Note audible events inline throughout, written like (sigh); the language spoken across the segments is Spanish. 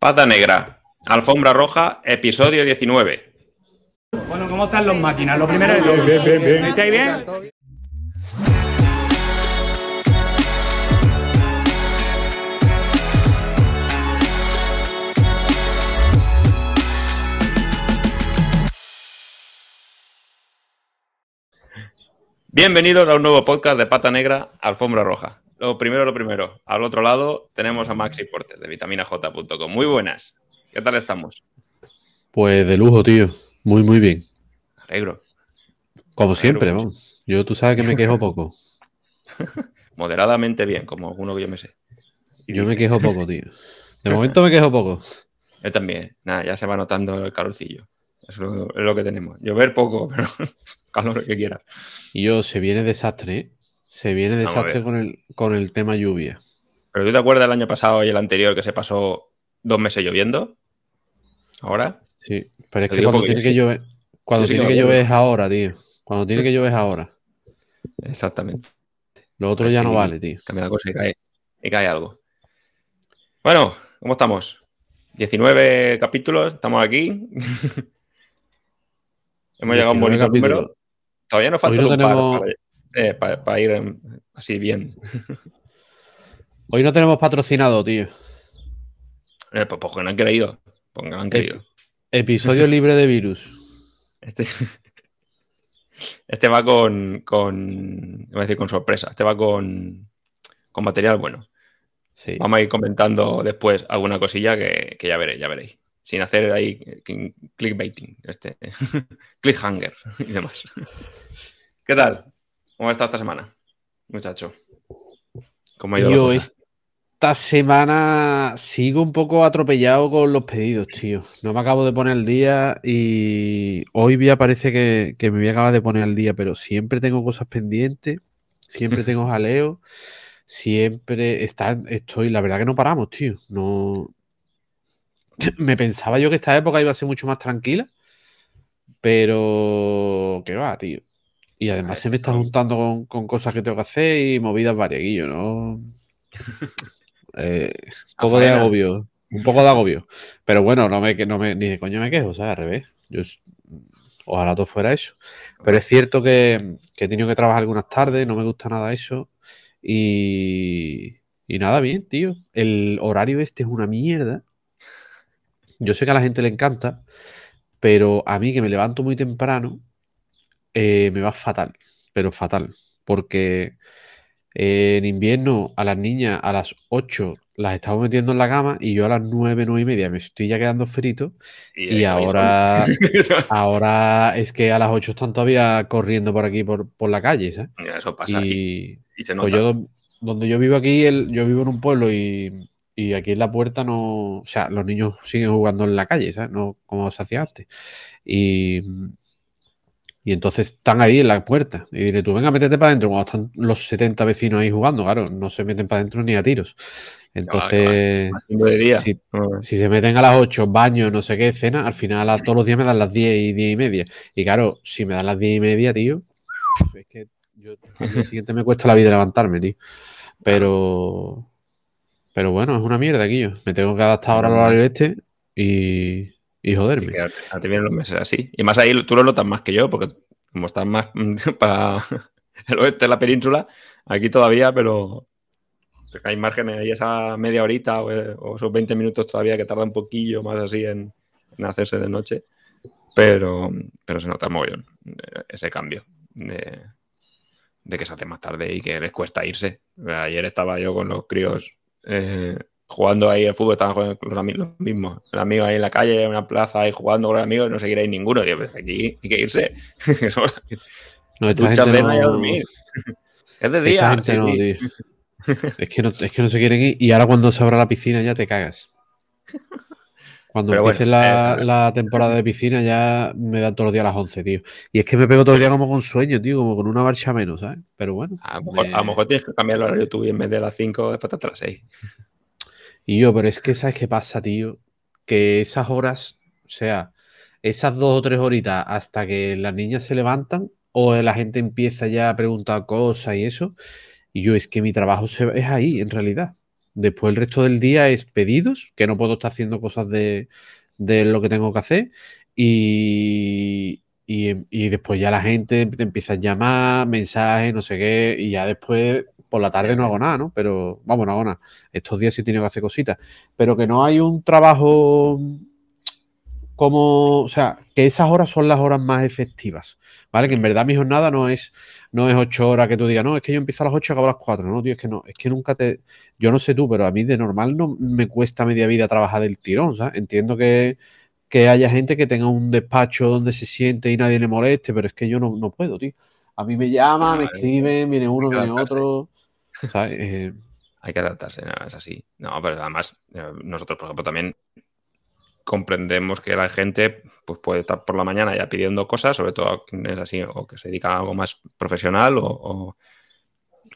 Pata Negra, Alfombra Roja, episodio 19. Bueno, ¿cómo están los máquinas? Lo primero de todo. Bien, bien, bien. ¿Estáis bien? Bienvenidos a un nuevo podcast de Pata Negra, Alfombra Roja. Lo primero, lo primero. Al otro lado tenemos a Maxi Portes de vitaminaj.com. Muy buenas. ¿Qué tal estamos? Pues de lujo, tío. Muy, muy bien. Alegro. Como siempre, vamos. Yo tú sabes que me quejo poco. (laughs) Moderadamente bien, como uno que yo me sé. Yo me quejo poco, tío. De momento me quejo poco. (laughs) Yo también. Nada, ya se va notando el calorcillo. Eso es lo que tenemos. Llover poco, (laughs) pero calor que quiera. Y yo, se viene desastre, ¿eh? Se viene desastre con el, con el tema lluvia. ¿Pero tú te acuerdas del año pasado y el anterior que se pasó dos meses lloviendo? ¿Ahora? Sí, pero es que cuando tiene que llover, cuando tiene que llover es ahora, tío. Cuando tiene que llover es ahora. Exactamente. Lo otro ya no vale, tío. Cambia la cosa y cae, y cae algo. Bueno, ¿cómo estamos? 19 capítulos, estamos aquí. (laughs) Hemos llegado a un bonito número. Todavía nos falta un par para, ir así bien. (laughs) Hoy no tenemos patrocinado, tío. Eh, pues porque no han querido. Porque no han querido. episodio (laughs) libre de virus. Este, este va con, con. Voy a decir con sorpresa. Este va con, con material bueno. Sí. Vamos a ir comentando después alguna cosilla que, que ya veréis, ya veréis sin hacer ahí clickbaiting, este, (laughs) clickhanger y demás. ¿Qué tal? ¿Cómo ha estado esta semana, muchacho? ¿Cómo ha ido Yo esta semana sigo un poco atropellado con los pedidos, tío. No me acabo de poner al día y hoy ya parece que, que me voy a acabar de poner al día, pero siempre tengo cosas pendientes, siempre tengo (laughs) jaleo, siempre está, estoy, la verdad que no paramos, tío. No, me pensaba yo que esta época iba a ser mucho más tranquila, pero que va, tío. Y además se me está juntando con, cosas que tengo que hacer y movidas varias, ¿no? (laughs) Eh, un poco de agobio, un poco de agobio. Pero bueno, no me, no me, ni de coño me quejo, o sea, al revés. Yo, ojalá todo fuera eso. Pero es cierto que, que he tenido que trabajar algunas tardes, no me gusta nada eso. Y, y nada, bien, tío. El horario este es una mierda. Yo sé que a la gente le encanta, pero a mí que me levanto muy temprano, eh, me va fatal, pero fatal. Porque eh, en invierno a las niñas a las 8 las estamos metiendo en la cama y yo a las 9, 9 y media me estoy ya quedando frito. Y, ahora, (laughs) ahora es que a las 8 están todavía corriendo por aquí, por, la calle, ¿sabes? Eso pasa. Y, se pues yo, donde yo vivo aquí, yo vivo en un pueblo y y aquí en la puerta no. O sea, los niños siguen jugando en la calle, ¿sabes? No como se hacía antes. Y, y entonces están ahí en la puerta. Y diré, tú venga, métete para adentro. Cuando están los 70 vecinos ahí jugando, claro, no se meten para adentro ni a tiros. Entonces, Si, se meten a las 8, baño, no sé qué, cena, al final a todos los días me dan las 10 y 10 y media. Y claro, si me dan las 10 y media, tío, es que yo al día siguiente me cuesta la vida levantarme, tío. Pero, pero bueno, es una mierda, aquí yo. Me tengo que adaptar ahora al horario este y, y joderme. a ti vienen los meses así. Y más ahí tú lo notas más que yo, porque como estás más (laughs) para el oeste de la península, aquí todavía, pero hay márgenes ahí esa media horita o, esos 20 minutos todavía que tarda un poquillo más así en, hacerse de noche. Pero, pero se nota mogollón ese cambio de, de que se hace más tarde y que les cuesta irse. Ayer estaba yo con los críos eh, jugando ahí el fútbol, estaban jugando con los amigos mismos. El amigo ahí en la calle, en una plaza, ahí jugando con los amigos, no seguiréis ninguno. Digo, pues aquí hay que irse. (laughs) no, esta gente no... dormir. es de día. (laughs) es, que no, es que no se quieren ir y ahora cuando se abra la piscina ya te cagas. Cuando empiece la, eh, la, temporada de piscina ya me da todos los días a las 11, tío. Y es que me pego todo el día como con sueño, tío, como con una marcha menos, ¿sabes? Pero bueno. A lo mejor, tienes que cambiar el horario tú y en vez de las 5, después hasta las 6. Y yo, pero es que ¿sabes qué pasa, tío? Que esas horas, o sea, esas dos o tres horitas hasta que las niñas se levantan o la gente empieza ya a preguntar cosas y eso, y yo es que mi trabajo es ahí, en realidad. Después el resto del día es pedidos, que no puedo estar haciendo cosas de, de lo que tengo que hacer. Y, y, después ya la gente te empieza a llamar, mensajes, no sé qué, y ya después por la tarde no hago nada, ¿no? Pero vamos, no hago nada. Estos días sí he tenido que hacer cositas. Pero que no hay un trabajo como, o sea, que esas horas son las horas más efectivas, ¿vale? Que en verdad mi jornada no es, no es ocho horas que tú digas, no, es que yo empiezo a las ocho y acabo a las cuatro, no, tío, es que no, es que nunca te, yo no sé tú, pero a mí de normal no me cuesta media vida trabajar del tirón, ¿sabes? Entiendo que que haya gente que tenga un despacho donde se siente y nadie le moleste, pero es que yo no, no puedo, tío. A mí me llaman, me escriben, viene uno, viene otro. Eh, hay que adaptarse, es así. No, pero además, eh, nosotros, por ejemplo, también comprendemos que la gente pues, puede estar por la mañana ya pidiendo cosas, sobre todo es así, o que se dedica a algo más profesional, o,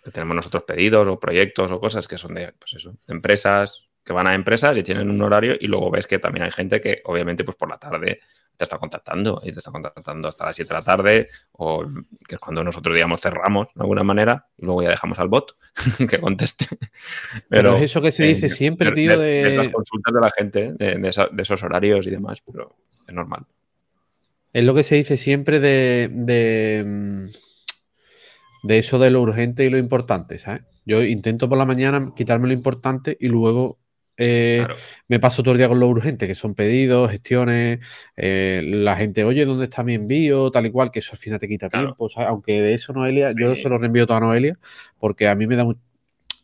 que tenemos nosotros pedidos o proyectos o cosas que son de, pues eso, empresas, que van a empresas y tienen un horario y luego ves que también hay gente que obviamente pues por la tarde te está contactando y te está contactando hasta las 7 de la tarde o que es cuando nosotros digamos cerramos de alguna manera y luego ya dejamos al bot (laughs) que conteste. Pero, es eso que se dice siempre, tío, de... esas consultas de la gente, de, esos horarios y demás, pero es normal. Es lo que se dice siempre de, de, mm, de eso de lo urgente y lo importante, ¿sabes? Yo intento por la mañana quitarme lo importante y luego eh, me paso todo el día con lo urgente, que son pedidos, gestiones, eh, la gente, oye, ¿dónde está mi envío? Tal y cual, que eso al final te quita tiempo, aunque de eso Noelia, yo se lo reenvío todo a Noelia, porque a mí me da mucho...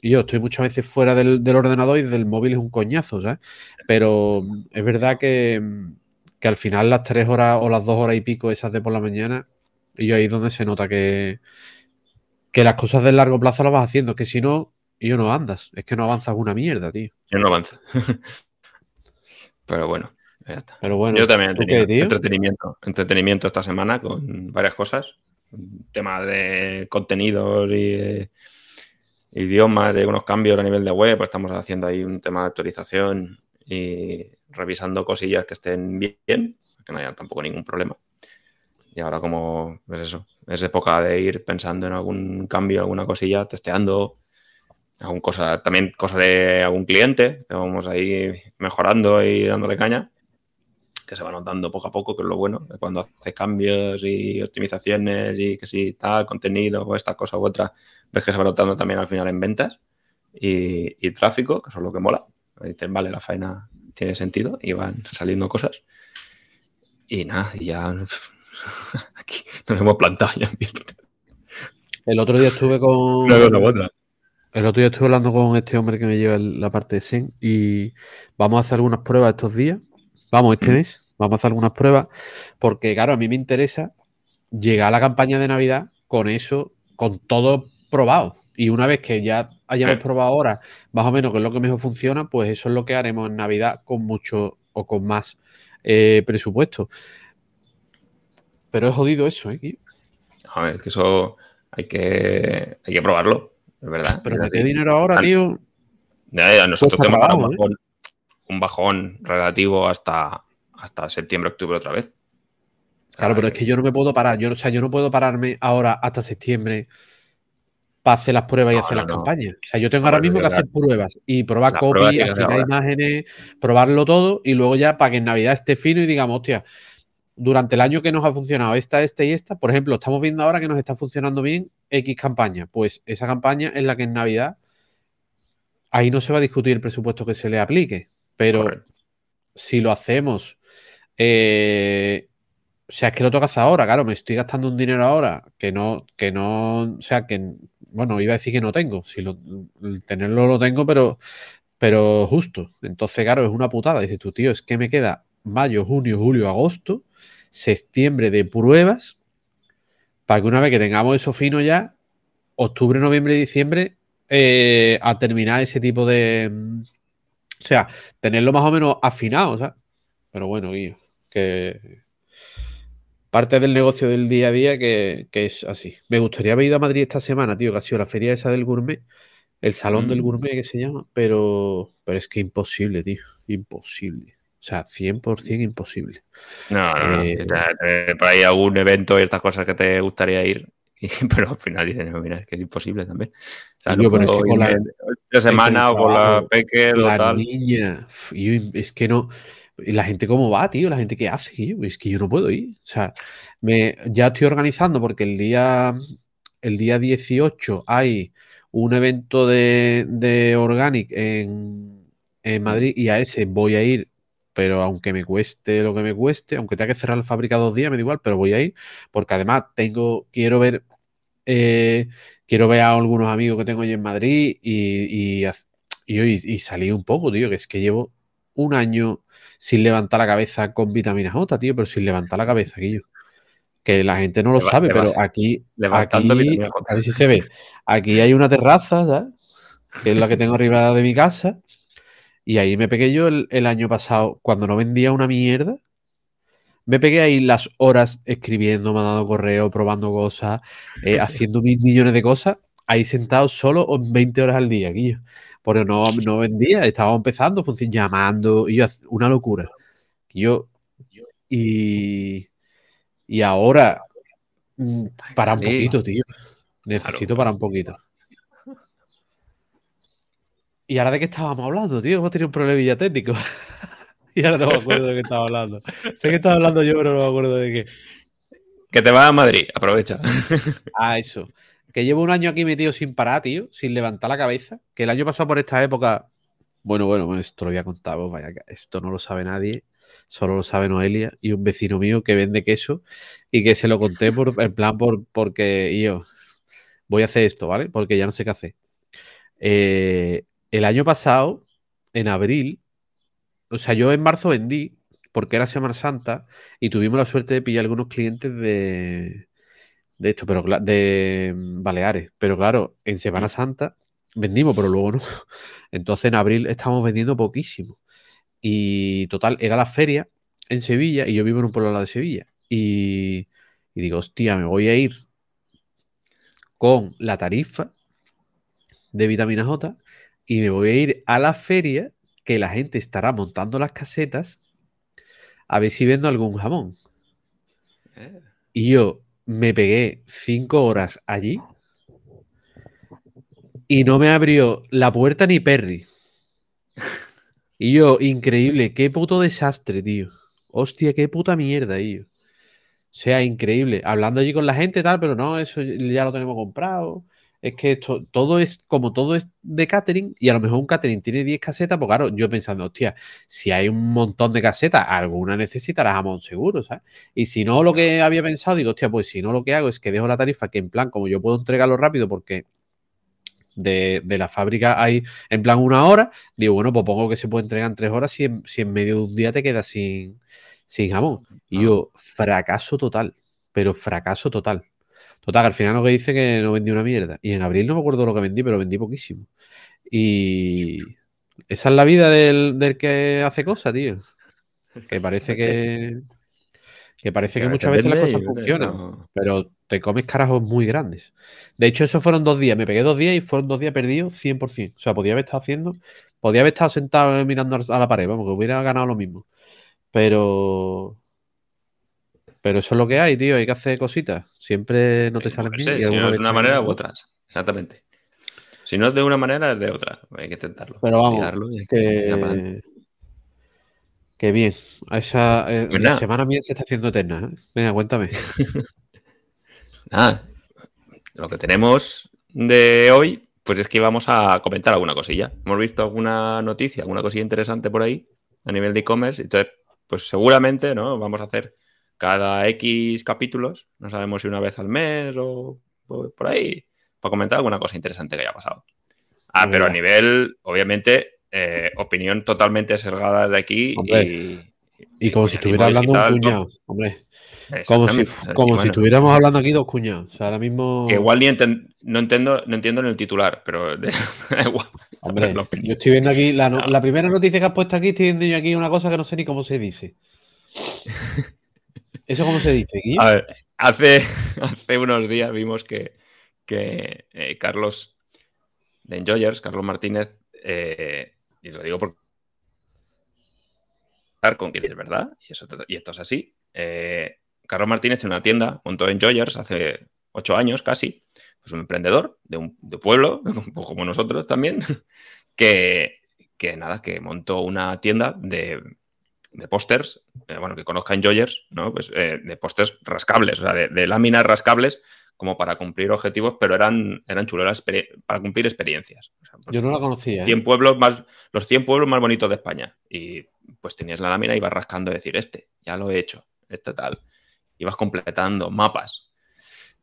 Yo estoy muchas veces fuera del, ordenador y del móvil es un coñazo, ¿sabes? Pero es verdad que, que al final las tres horas o las dos horas y pico esas de por la mañana, y ahí es donde se nota que, que las cosas de largo plazo las vas haciendo, que si no, y yo no andas. Es que no avanzas una mierda, tío. Yo no avanzo. (laughs) Pero bueno, ya está. Pero bueno, yo también he tenido entretenimiento, entretenimiento esta semana con varias cosas. Tema de contenidos y idiomas, de unos cambios a nivel de web. Pues estamos haciendo ahí un tema de actualización y revisando cosillas que estén bien, que no haya tampoco ningún problema. Y ahora como, es pues eso, es época de ir pensando en algún cambio, alguna cosilla, testeando, algún cosa, también cosas de algún cliente, que vamos ahí mejorando y dándole caña, que se va notando poco a poco, que es lo bueno, cuando haces cambios y optimizaciones y que si tal contenido o esta cosa u otra, ves que se va notando también al final en ventas y, tráfico, que eso es lo que mola. Dicen, vale, la faena tiene sentido y van saliendo cosas. Y nada, y ya (laughs) aquí nos hemos plantado ya El otro día estuve con. El otro día estuve hablando con este hombre que me lleva la parte de Zen y vamos a hacer algunas pruebas estos días. Vamos, este mes, vamos a hacer algunas pruebas porque, claro, a mí me interesa llegar a la campaña de Navidad con eso, con todo probado. Y una vez que ya hayamos probado ahora, más o menos, que es lo que mejor funciona, pues eso es lo que haremos en Navidad con mucho o con más eh, presupuesto. Pero es jodido eso, ¿eh? A ver, que eso hay que, hay que probarlo verdad. Pero qué dinero ahora, tío. nosotros tenemos ¿eh? un bajón, relativo hasta, hasta septiembre, octubre otra vez. Claro, pero es que yo no me puedo parar. Yo, o sea, yo no puedo pararme ahora hasta septiembre para hacer las pruebas y hacer las campañas. O sea, yo tengo ahora mismo que hacer pruebas y probar copy, afinar imágenes, probarlo todo y luego ya para que en Navidad esté fino y digamos, hostia, durante el año que nos ha funcionado esta, esta y esta, por ejemplo, estamos viendo ahora que nos está funcionando bien X campaña. Pues esa campaña es la que en Navidad, ahí no se va a discutir el presupuesto que se le aplique, pero si lo hacemos, eh, o sea, es que lo tocas ahora, claro, me estoy gastando un dinero ahora que no, que no, o sea, que, bueno, iba a decir que no tengo, si lo, tenerlo lo tengo, pero, pero justo. Entonces, claro, es una putada. Dices tú, tío, es que me queda mayo, junio, julio, agosto septiembre de pruebas para que una vez que tengamos eso fino ya, octubre, noviembre y diciembre, eh, a terminar ese tipo de... O sea, tenerlo más o menos afinado, ¿sabes? Pero bueno, Guillo, que parte del negocio del día a día que, es así. Me gustaría haber ido a Madrid esta semana, tío, que ha sido la feria esa del gourmet, el salón del mm. gourmet que se llama, pero, pero es que imposible, tío, imposible. O sea, 100% imposible. No, no, no. Eh, por ahí algún evento y estas cosas que te gustaría ir (laughs) pero al final dicen, mira, es que es imposible también. O sea, no pero es que con la, semana o con la peque o tal. niña, es que no. la gente cómo va, tío? La gente qué hace, es que yo no puedo ir. O sea, me, ya estoy organizando porque el día, el día 18 hay un evento de, de Organic en, en Madrid y a ese voy a ir pero aunque me cueste lo que me cueste, aunque tenga que cerrar la fábrica dos días, me da igual, pero voy a ir, porque además tengo, quiero ver, eh, quiero ver a algunos amigos que tengo allí en Madrid y, y, salí un poco, tío, que es que llevo un año sin levantar la cabeza con vitamina J, tío, pero sin levantar la cabeza, aquello. Que la gente no lo sabe, pero aquí, aquí a ver si se ve. Aquí hay una terraza, ¿sabes? que es la que tengo arriba de mi casa, y ahí me pegué yo el, año pasado, cuando no vendía una mierda, me pegué ahí las horas escribiendo, mandando correo, probando cosas, eh, (laughs) haciendo mil millones de cosas, ahí sentado solo 20 horas al día, aquí Porque no, no vendía, estaba empezando, llamando, y yo, una locura. yo, y, y ahora, mm, para un poquito, tío. Necesito para un poquito. ¿Y ahora de qué estábamos hablando, tío? Hemos tenido un problemilla técnico. (laughs) y ahora no me acuerdo de qué estaba hablando. sé que estaba hablando yo, pero no me acuerdo de qué. Que te vas a Madrid, aprovecha. (laughs) ah, eso. Que llevo un año aquí metido sin parar, tío, sin levantar la cabeza. Que el año pasado por esta época. Bueno, bueno, esto lo voy a contar, pues vaya, esto no lo sabe nadie, solo lo sabe Noelia y un vecino mío que vende queso y que se lo conté por, en plan por, porque yo voy a hacer esto, ¿vale? Porque ya no sé qué hacer. Eh, el año pasado, en abril, o sea, yo en marzo vendí porque era Semana Santa y tuvimos la suerte de pillar algunos clientes de, de esto, pero de Baleares. Pero claro, en Semana Santa vendimos, pero luego no. (laughs) Entonces en abril estábamos vendiendo poquísimo. Y total, era la feria en Sevilla y yo vivo en un pueblo de Sevilla. Y, y digo, hostia, me voy a ir con la tarifa de vitamina J y me voy a ir a la feria que la gente estará montando las casetas a ver si vendo algún jamón. Eh. Y yo me pegué cinco horas allí y no me abrió la puerta ni Perry. (laughs) Y yo, increíble, qué puto desastre, tío. Hostia, qué puta mierda, tío. O sea, increíble. Hablando allí con la gente, tal, pero no, eso ya lo tenemos comprado es que esto, todo es, como todo es de catering, y a lo mejor un catering tiene 10 casetas, pues claro, yo pensando, hostia, si hay un montón de casetas, alguna necesitará jamón seguro, ¿sabes? Y si no, lo que había pensado, digo, hostia, pues si no, lo que hago es que dejo la tarifa, que en plan, como yo puedo entregarlo rápido, porque de, la fábrica hay en plan una hora, digo, bueno, pues pongo que se puede entregar en tres horas si en, si en medio de un día te quedas sin, sin jamón. Y yo, fracaso total, pero fracaso total. Total, al final lo que dice que no vendí una mierda. Y en abril no me acuerdo lo que vendí, pero vendí poquísimo. Y esa es la vida del, que hace cosas, tío. Que (laughs) parece que. Que parece que, muchas veces las cosas funcionan, pero te comes carajos muy grandes. De hecho, esos fueron dos días. Me pegué dos días y fueron dos días perdidos 100%. O sea, podía haber estado haciendo, podía haber estado sentado mirando a la pared, vamos, que hubiera ganado lo mismo. Pero pero eso es lo que hay, tío. Hay que hacer cositas. Siempre no te salen bien. si no es de una manera u otras. Exactamente. Si no es de una manera, es de otra. Hay que intentarlo. Pero vamos, que... que... bien. Esa, eh, pues la semana mía se está haciendo eterna. ¿eh? Venga, cuéntame. (laughs) Ah, lo que tenemos de hoy, pues es que vamos a comentar alguna cosilla. Hemos visto alguna noticia, alguna cosilla interesante por ahí a nivel de e-commerce. Entonces, pues seguramente, ¿no? Vamos a hacer cada X capítulos, no sabemos si una vez al mes o, por ahí, para comentar alguna cosa interesante que haya pasado. Ah, pero a nivel, obviamente, eh, opinión totalmente sesgada de aquí y, como si estuviera hablando un cuñado, hombre. Como si, como si estuviéramos hablando aquí dos cuñados. O sea, ahora mismo. Que igual ni no entiendo, no entiendo en el titular, pero (laughs) da igual. Hombre, yo estoy viendo aquí la, la, primera noticia que has puesto aquí, estoy viendo yo aquí una cosa que no sé ni cómo se dice. (laughs) ¿Eso cómo se dice, hace, (laughs) hace unos días vimos que, que eh, Carlos de Enjoyers, Carlos Martínez, eh, y lo digo por con quien es verdad, y, esto es así. Eh, Carlos Martínez tiene una tienda, montó Enjoyers hace ocho años casi, pues un emprendedor de un pueblo, (laughs) como nosotros también, (laughs) que, que nada, que montó una tienda de, de pósters, eh, bueno, que conozca Enjoyers, ¿no? Pues eh, de pósters rascables, o sea, de, de, láminas rascables como para cumplir objetivos, pero eran, eran chulos para cumplir experiencias. O sea, pues, Yo no la conocía. 100 ¿eh? pueblos más, los 100 pueblos más bonitos de España. Y pues tenías la lámina y ibas rascando decir, este, ya lo he hecho, este tal. Ibas completando mapas.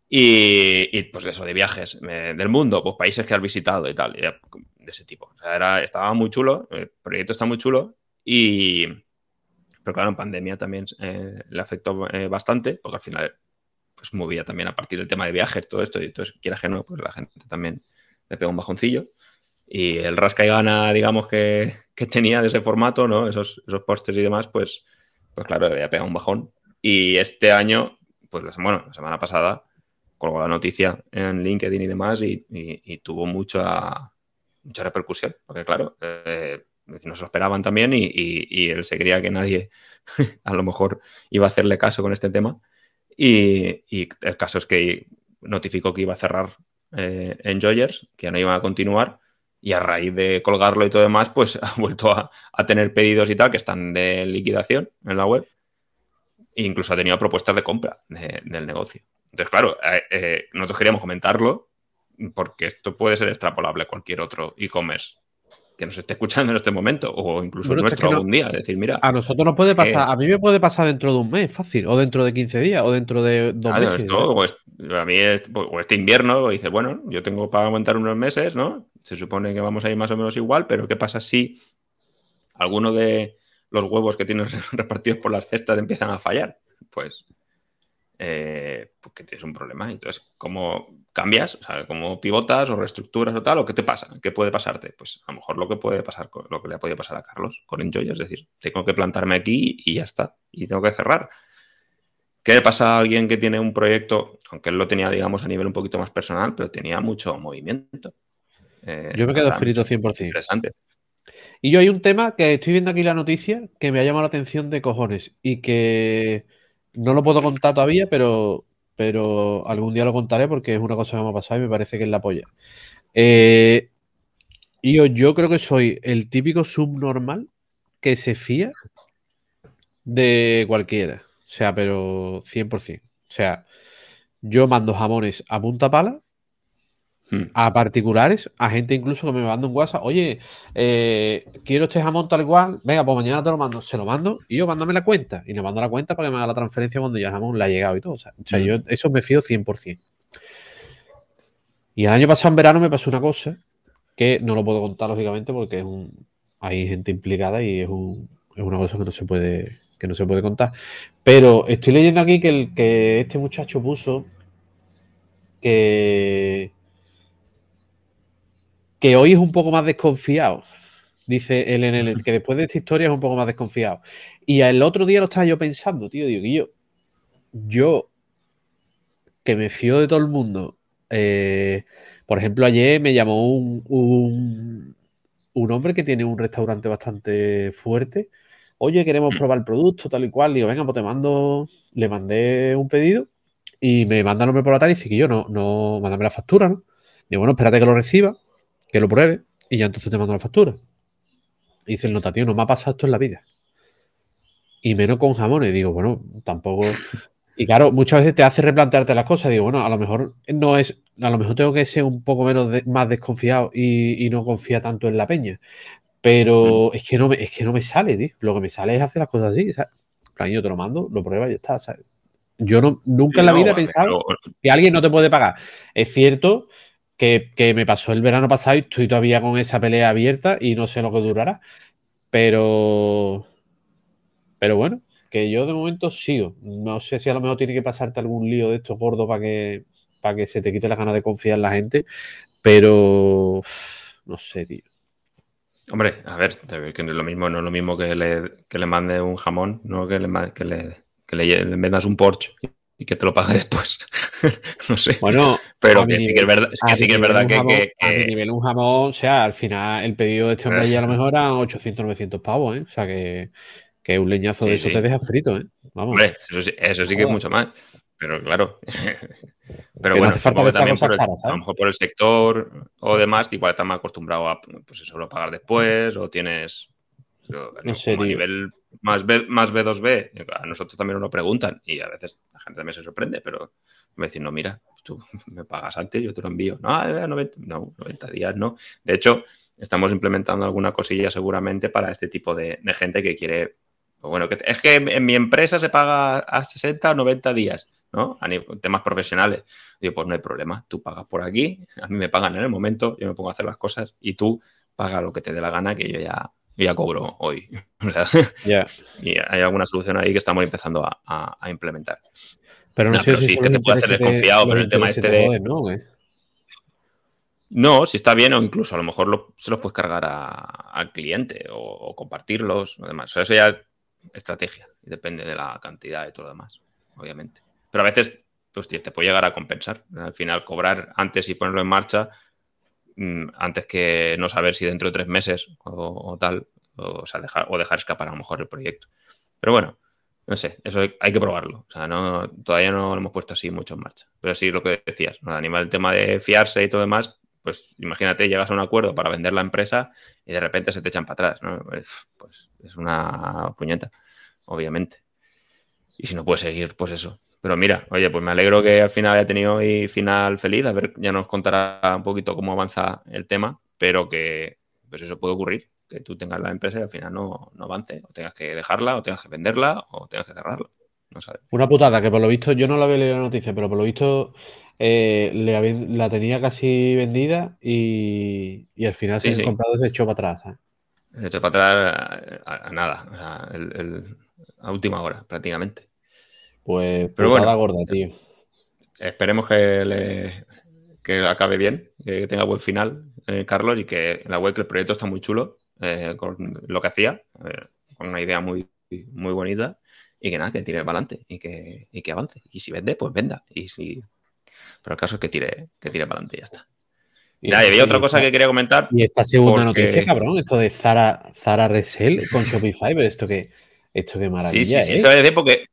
Y, y pues eso, de viajes eh, del mundo, pues países que has visitado y tal, de ese tipo. O sea, era, estaba muy chulo, el proyecto está muy chulo y, pero claro, en pandemia también eh, le afectó eh, bastante, porque al final pues movía también a partir del tema de viajes, todo esto, y entonces, quiera que no, pues la gente también le pegó un bajoncillo. Y el rasca y gana, digamos, que, que tenía de ese formato, ¿no? Esos, esos pósters y demás, pues, pues claro, le había pegado un bajón. Y este año, pues bueno, la semana pasada, colgó la noticia en LinkedIn y demás y, y, y tuvo mucha, mucha repercusión, porque claro, eh, no se lo esperaban también y, y, él se creía que nadie (laughs) a lo mejor iba a hacerle caso con este tema. Y, el caso es que notificó que iba a cerrar eh, Enjoyers, que ya no iba a continuar. Y a raíz de colgarlo y todo demás, pues (laughs) ha vuelto a, tener pedidos y tal que están de liquidación en la web. E incluso ha tenido propuestas de compra de, del negocio. Entonces, claro, eh, eh, nosotros queríamos comentarlo porque esto puede ser extrapolable a cualquier otro e-commerce que nos esté escuchando en este momento o incluso bueno, nuestro es que algún día. Es decir, mira. A nosotros nos puede pasar, eh, a mí me puede pasar dentro de un mes, fácil, o dentro de 15 días, o dentro de dos claro, meses. Esto, o, es, a mí es, o este invierno, dices, bueno, yo tengo para aguantar unos meses, ¿no? Se supone que vamos a ir más o menos igual, pero ¿qué pasa si alguno de los huevos que tienes (laughs) repartidos por las cestas empiezan a fallar? Pues eh, porque tienes un problema. Entonces, ¿cómo cambias? O sea, ¿cómo pivotas o reestructuras o tal? ¿O qué te pasa? ¿Qué puede pasarte? Pues a lo mejor lo que puede pasar, lo que le ha podido pasar a Carlos con Enjoy, es decir, tengo que plantarme aquí y ya está, y tengo que cerrar. ¿Qué le pasa a alguien que tiene un proyecto, aunque él lo tenía, digamos, a nivel un poquito más personal, pero tenía mucho movimiento? Eh, yo me quedo frito 100%. Interesante. Y yo hay un tema que estoy viendo aquí la noticia que me ha llamado la atención de cojones y que no lo puedo contar todavía, pero, pero algún día lo contaré porque es una cosa que me ha pasado y me parece que es la polla. Eh, yo, yo creo que soy el típico subnormal que se fía de cualquiera. O sea, pero 100%. O sea, yo mando jamones a punta pala Hmm. a particulares, a gente incluso que me manda un WhatsApp, oye, eh, quiero este jamón tal cual, venga, pues mañana te lo mando, se lo mando y yo mándame la cuenta y le mando la cuenta para que me haga la transferencia cuando ya el jamón le ha llegado y todo. O sea, hmm. yo eso me fío 100%. Y el año pasado en verano me pasó una cosa que no lo puedo contar lógicamente porque es un, hay gente implicada y es, un, es una cosa que no se puede que no se puede contar. Pero estoy leyendo aquí que, el, que este muchacho puso que que hoy es un poco más desconfiado. Dice él en el que después de esta historia es un poco más desconfiado. Y el otro día lo estaba yo pensando, tío, digo, yo, yo que me fío de todo el mundo. Eh, por ejemplo, ayer me llamó un, un, un, hombre que tiene un restaurante bastante fuerte. Oye, queremos mm. probar el producto, tal y cual. Digo, venga, pues te mando. Le mandé un pedido y me manda el nombre por la tarde y dice que yo no, no, mándame la factura, ¿no? Digo, bueno, espérate que lo reciba que lo pruebe y ya entonces te mando la factura. Y dice el nota, tío, no me ha pasado esto en la vida. Y menos con jamones. Digo, bueno, tampoco. Y claro, muchas veces te hace replantearte las cosas. Digo, bueno, a lo mejor no es. A lo mejor tengo que ser un poco menos de, más desconfiado y, y, no confía tanto en la peña. Pero es, que no me, es que no me sale, tío. Lo que me sale es hacer las cosas así. ¿sabes? plan, yo te lo mando, lo pruebas y ya está. ¿sabes? Yo no, nunca sí, en la vida no, he pensado que alguien no te puede pagar. Es cierto que, me pasó el verano pasado y estoy todavía con esa pelea abierta y no sé lo que durará. Pero. Pero bueno, que yo de momento sigo. No sé si a lo mejor tiene que pasarte algún lío de estos gordos para que, que se te quite la gana de confiar en la gente. Pero. No sé, tío. Hombre, a ver, que no es lo mismo, no es lo mismo que le, que le mande un jamón, no que le, que le, que le, le vendas un Porsche y que te lo pague (laughs) después. no sé. Bueno, pero que nivel, sí que es verdad, es que, sí que, es verdad que, jamón, que, A mi nivel un jamón, o sea, al final el pedido de este hombre ya a lo mejor eran 800, 900 pavos, ¿eh? O sea que, que un leñazo sí, de eso sí. te deja frito, ¿eh? Vamos. Hombre, eso sí, eso sí que es mucho más. pero claro. pero bueno, también por el, a lo mejor por el sector o demás, igual estás más acostumbrado a pues eso, lo pagar después, o tienes no sé, a nivel más, B, más B2B, a nosotros también nos lo preguntan y a veces la gente también se sorprende, pero me dicen, no, mira, tú (laughs) me pagas antes, yo te lo envío. No, 90, no, 90 días no. De hecho, estamos implementando alguna cosilla seguramente para este tipo de, gente que quiere, pues bueno, que es que en mi empresa se paga a 60 o 90 días. ¿no? A temas profesionales. Digo, pues no hay problema, tú pagas por aquí, a mí me pagan en el momento, yo me pongo a hacer las cosas y tú pagas lo que te dé la gana, que yo ya, ya cobro hoy. (laughs) Y hay alguna solución ahí que estamos empezando a, implementar. Pero no, sé si sí que te puede hacer desconfiado, pero el tema este de... ¿no? si está bien o incluso a lo mejor se los puedes cargar al cliente o, compartirlos o demás. eso ya es estrategia y depende de la cantidad y todo lo demás, obviamente. Pero a veces pues, te puede llegar a compensar. Al final, cobrar antes y ponerlo en marcha, antes que no saber si dentro de tres meses o, tal, o, sea, dejar, o dejar escapar a lo mejor el proyecto. Pero bueno, no sé, eso hay, que probarlo. O sea, no, todavía no lo hemos puesto así mucho en marcha. Pero sí, lo que decías, ¿no? a nivel del tema de fiarse y todo demás, pues imagínate, llegas a un acuerdo para vender la empresa y de repente se te echan para atrás, ¿no? Pues es una puñeta, obviamente. Y si no puedes seguir, pues eso, pero mira, oye, pues me alegro que al final haya tenido hoy final feliz. A ver, ya nos contará un poquito cómo avanza el tema, pero que pues eso puede ocurrir, que tú tengas la empresa y al final no, avance, o tengas que dejarla, o tengas que venderla, o tengas que cerrarla. No sabes. Una putada, que por lo visto, yo no la había leído la noticia, pero por lo visto eh, la tenía casi vendida y, al final se ha comprado y se echó para atrás. ¿eh? Se echó para atrás a, nada, a última hora prácticamente. Pues, pero pues bueno, gorda, tío. Esperemos que, le, que acabe bien, que tenga buen final, eh, Carlos, y que la web, que el proyecto está muy chulo eh, con lo que hacía, eh, con una idea muy, muy bonita, y que nada, que tire para adelante y que, y que avance. Y si vende, pues venda. Y si... Pero el caso es que tire, que tire para adelante y ya está. Y nada, había otra cosa que quería comentar. Y esta segunda noticia, cabrón, esto de Zara, Zara Resell con (laughs) Shopify, pero esto que esto qué maravilla. Sí, sí, sí. Eso es decir, porque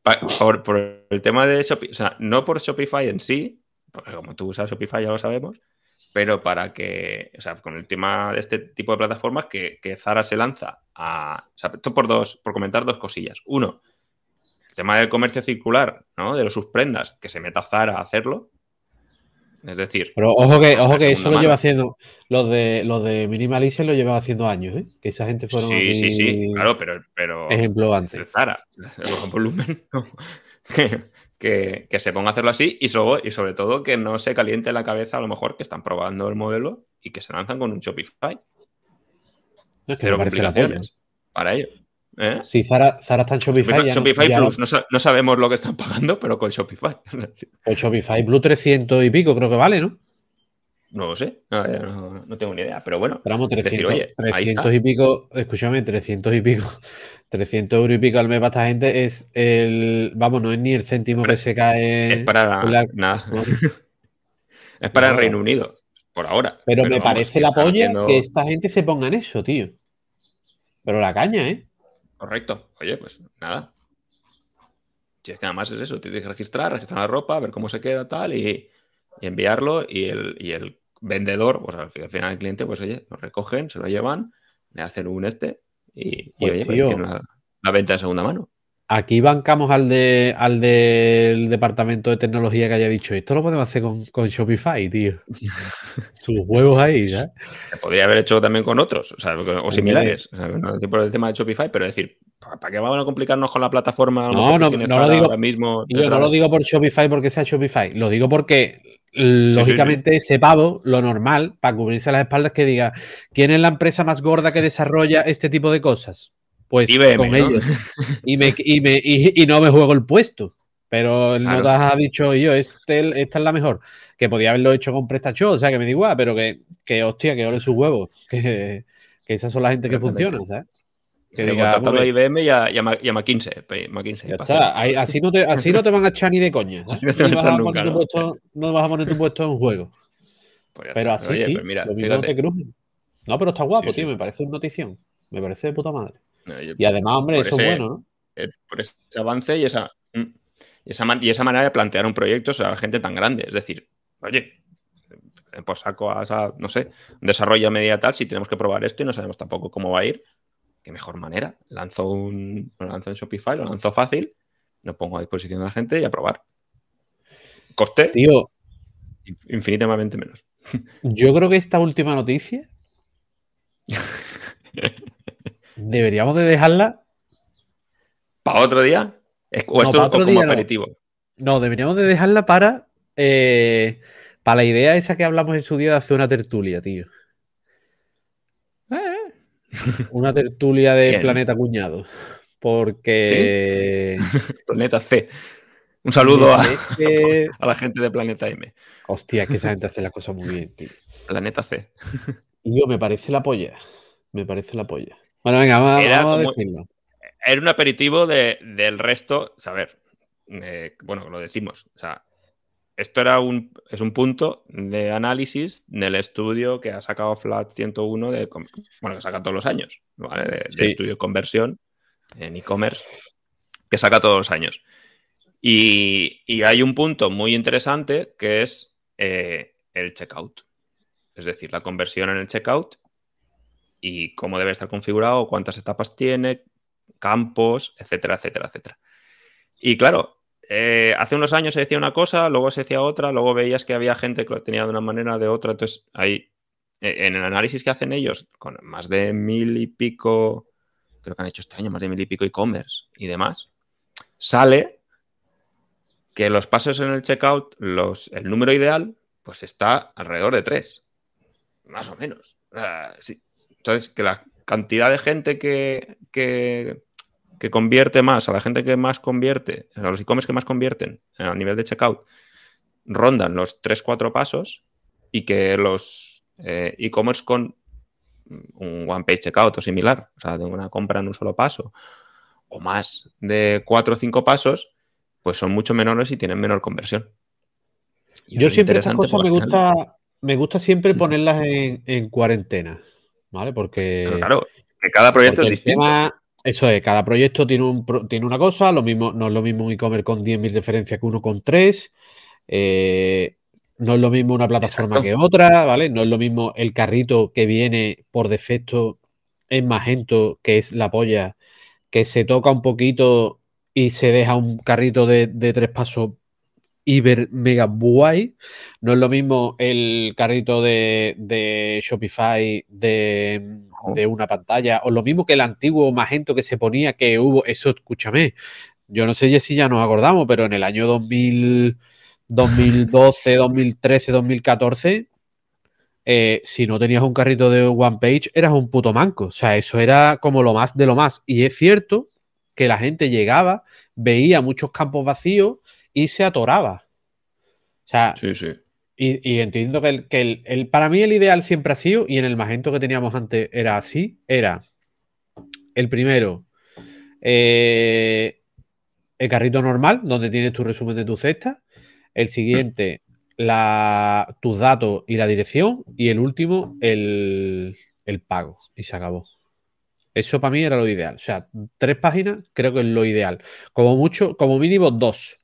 por, el tema de Shopify, o sea, no por Shopify en sí, porque como tú usas Shopify ya lo sabemos, pero para que, o sea, con el tema de este tipo de plataformas que, Zara se lanza a, o sea, esto por dos, por comentar dos cosillas. Uno, el tema del comercio circular, ¿no? De los sus prendas, que se meta Zara a hacerlo, es decir. Pero ojo que, ojo que eso lo lleva haciendo. Los de los de Minimalice lo lleva haciendo años, ¿eh? Que esa gente fueron. Sí, sí, sí. Claro, pero. pero ejemplo antes. Zara, (laughs) el volumen. (laughs) que, que, se ponga a hacerlo así y sobre, y sobre todo que no se caliente la cabeza, a lo mejor, que están probando el modelo y que se lanzan con un Shopify. Es que Pero complicaciones para ello. ¿Eh? Sí, Zara, Zara está en Shopify. Shopify, Plus, no, sabemos lo que están pagando, pero con Shopify. Con Shopify Plus 300 y pico creo que vale, ¿no? No lo sé, no, tengo ni idea, pero bueno. Pero vamos, 300, y pico, escúchame, 300 y pico, (laughs) 300 euros y pico al mes para esta gente es el, vamos, no es ni el céntimo que se cae. Es para nada. (laughs) es para el Reino Unido, por ahora. Pero, me parece la polla que esta gente se ponga en eso, tío. Pero la caña, ¿eh? Correcto. Oye, pues nada. Si es que además es eso, tienes que registrar, registrar la ropa, ver cómo se queda tal y, enviarlo y el, el, vendedor, pues al final el cliente, pues oye, lo recogen, se lo llevan, le hacen un este y, pues, oye, pues, la venta de segunda mano. Aquí bancamos al, de, al del departamento de tecnología que haya dicho, esto lo podemos hacer con, Shopify, tío. (laughs) Sus huevos ahí, ¿sabes? Se podría haber hecho también con otros, o, sea, o similares, o sea, no por el tema de Shopify, pero decir, ¿para qué vamos a complicarnos con la plataforma? No, no, no, lo digo, mismo yo no lo digo por Shopify porque sea Shopify, lo digo porque lógicamente ese pavo, lo normal, para cubrirse las espaldas, que diga, ¿quién es la empresa más gorda que desarrolla este tipo de cosas? Pues con ellos. (laughs) Y, me, y, me, y, no me juego el puesto. Pero el Notas ha dicho yo, este, esta es la mejor. Que podía haberlo hecho con PrestaShop, o sea, que me igual, pero que, que hostia, que ole sus huevos. (laughs) Que, que esas son la gente que funciona, ¿sabes? Que diga, a IBM y a, y, a, y a McKinsey. McKinsey ya está. así, no te, así no te van a echar ni de coña. Así no te, vas a nunca, ¿no? Puesto, no vas a poner tu puesto en juego. Pues pero así Oye, sí, pues mira, lo mismo no te crujen. No, pero está guapo, sí, tío. Sí. Me parece una notición. Me parece de puta madre y además, hombre, eso es bueno, ¿no? Eh, por ese avance y esa. Mm, Y esa, y esa manera de plantear un proyecto a la gente tan grande. Es decir, oye, pues saco a esa, no sé, un desarrollo a medida tal, si tenemos que probar esto y no sabemos tampoco cómo va a ir, qué mejor manera. Lanzo un, lo lanzo en Shopify, lo lanzo fácil, lo pongo a disposición de la gente y a probar. Coste. Tío. Infinitamente menos. Yo creo que esta última noticia (laughs) deberíamos de dejarla para otro día. ¿O esto como aperitivo? No. deberíamos de dejarla para eh, para la idea esa que hablamos en su día de hacer una tertulia, tío. Eh. (laughs) Una tertulia de Planeta Cuñado. Porque. (laughs) Planeta C. Un saludo (laughs) a, la gente de Planeta M. Hostia, que esa gente hace la cosa muy bien, tío. Planeta C. Y yo, me parece la polla. Me parece la polla. Bueno, venga, vamos, a decirlo. Era un aperitivo del resto. A ver, eh, bueno, lo decimos. O sea, esto era un, es un punto de análisis del estudio que ha sacado Flat 101, de, bueno, que saca todos los años, ¿vale? De, estudio de conversión en e-commerce, que saca todos los años. Y, hay un punto muy interesante que es eh, el checkout. Es decir, la conversión en el checkout y cómo debe estar configurado, cuántas etapas tiene, campos, etcétera, etcétera, etcétera. Y claro, eh, hace unos años se decía una cosa, luego se decía otra, luego veías que había gente que lo tenía de una manera o de otra. Entonces, ahí, eh, en el análisis que hacen ellos, con más de mil y pico, creo que han hecho este año más de mil y pico e-commerce y demás, sale que los pasos en el checkout, los, el número ideal, pues está alrededor de tres, más o menos. Entonces, que la cantidad de gente que, que que convierte más, a la gente que más convierte, a los e-commerce que más convierten a nivel de checkout, rondan los 3-4 pasos y que los eh, e-commerce con un one page checkout o similar, o sea, de una compra en un solo paso, o más de 4 o 5 pasos, pues son mucho menores y tienen menor conversión. Yo siempre estas cosas me gusta, me gusta siempre ponerlas en, cuarentena, ¿vale? Porque... Claro, que cada proyecto es distinto. Eso es, cada proyecto tiene, un, tiene una cosa, lo mismo, no es lo mismo un e-commerce con 10.000 referencias que uno con 3. Eh, no es lo mismo una plataforma que otra, ¿vale? No es lo mismo el carrito que viene por defecto en Magento, que es la polla, que se toca un poquito y se deja un carrito de, tres pasos hiper mega guay. No es lo mismo el carrito de, de Shopify de de una pantalla, o lo mismo que el antiguo Magento que se ponía, que hubo, eso, escúchame, yo no sé si ya nos acordamos, pero en el año 2000, 2012, 2013, 2014, si no tenías un carrito de One Page, eras un puto manco. O sea, eso era como lo más de lo más. Y es cierto que la gente llegaba, veía muchos campos vacíos y se atoraba. O sea, sí, sí. Y, entiendo que, el, para mí el ideal siempre ha sido, y en el Magento que teníamos antes era así, era el primero, eh, el carrito normal, donde tienes tu resumen de tu cesta, el siguiente, la, tus datos y la dirección, y el último, el, el pago, y se acabó. Eso para mí era lo ideal. O sea, tres páginas creo que es lo ideal. Como mucho, como mínimo dos.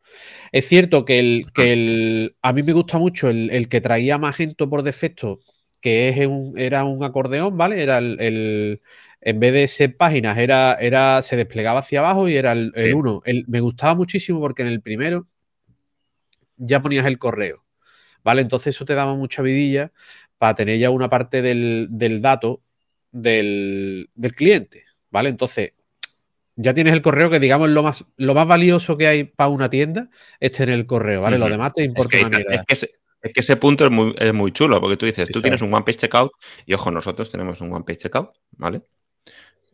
Es cierto que el, que el a mí me gusta mucho el, que traía Magento por defecto, que es un, era un acordeón, ¿vale? Era el, en vez de ser páginas, era, era, se desplegaba hacia abajo y era el, uno. me gustaba muchísimo porque en el primero ya ponías el correo, ¿vale? Entonces eso te daba mucha vidilla para tener ya una parte del, dato del, del cliente, ¿vale? Entonces, ya tienes el correo que digamos lo más, lo más valioso que hay para una tienda es tener el correo, ¿vale? Lo demás te importa es que, Es que, ese, punto es muy, es muy chulo, porque tú dices, tú tienes un One Page Checkout y ojo, nosotros tenemos un One Page Checkout, ¿vale?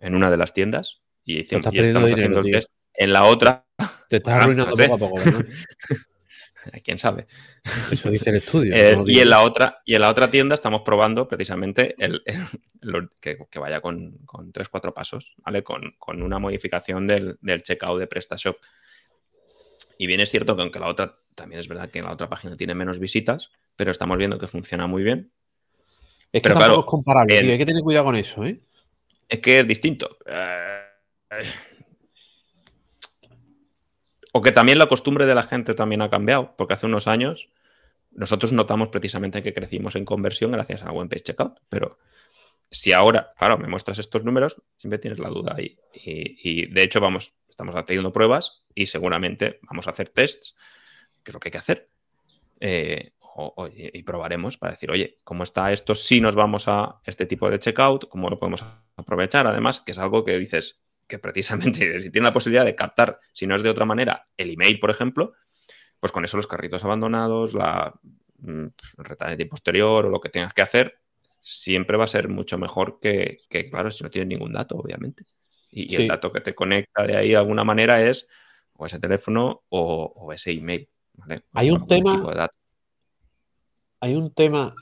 En una de las tiendas y, estamos haciendo el test en la otra. Te estás arruinando poco a poco, ¿no? (laughs) (laughs) quién sabe. Eso dice el estudio. Eh, y, en la otra, y en la otra tienda estamos probando precisamente el, que, vaya con, con 3-4 pasos, ¿vale? Con, una modificación del, checkout de PrestaShop. Y bien es cierto que aunque la otra, también es verdad que la otra página tiene menos visitas, pero estamos viendo que funciona muy bien. Es que pero claro, es comparable, hay que tener cuidado con eso, ¿eh? Es que es distinto. Eh, O que también la costumbre de la gente también ha cambiado, porque hace unos años nosotros notamos precisamente que crecimos en conversión gracias a One Page Checkout, pero si ahora, claro, me muestras estos números, siempre tienes la duda ahí. Y, de hecho, vamos, estamos haciendo pruebas y seguramente vamos a hacer tests, que es lo que hay que hacer. Eh, y probaremos para decir, oye, ¿cómo está esto si nos vamos a este tipo de checkout? ¿Cómo lo podemos aprovechar? Además, que es algo que dices que precisamente (laughs) si tiene la posibilidad de captar, si no es de otra manera, el email, por ejemplo, pues con eso los carritos abandonados, la mm, retaje posterior o lo que tengas que hacer, siempre va a ser mucho mejor que, claro, si no tienes ningún dato, obviamente. Y, el dato que te conecta de ahí de alguna manera es o ese teléfono o, ese email. Hay un tema. Hay un tema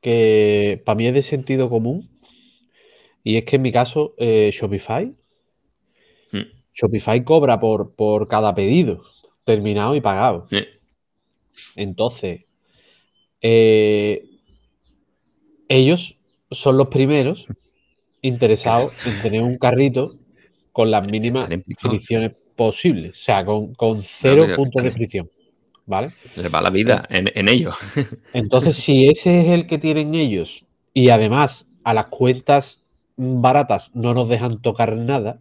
que para mí es de sentido común. Y es que en mi caso, eh, Shopify. Shopify cobra por, por cada pedido terminado y pagado. Entonces, eh, ellos son los primeros interesados en tener un carrito con las mínimas fricciones posibles, o sea, con, cero puntos de fricción. ¿Vale? Les va la vida en, en ello. Entonces, si ese es el que tienen ellos y además a las cuentas baratas no nos dejan tocar nada,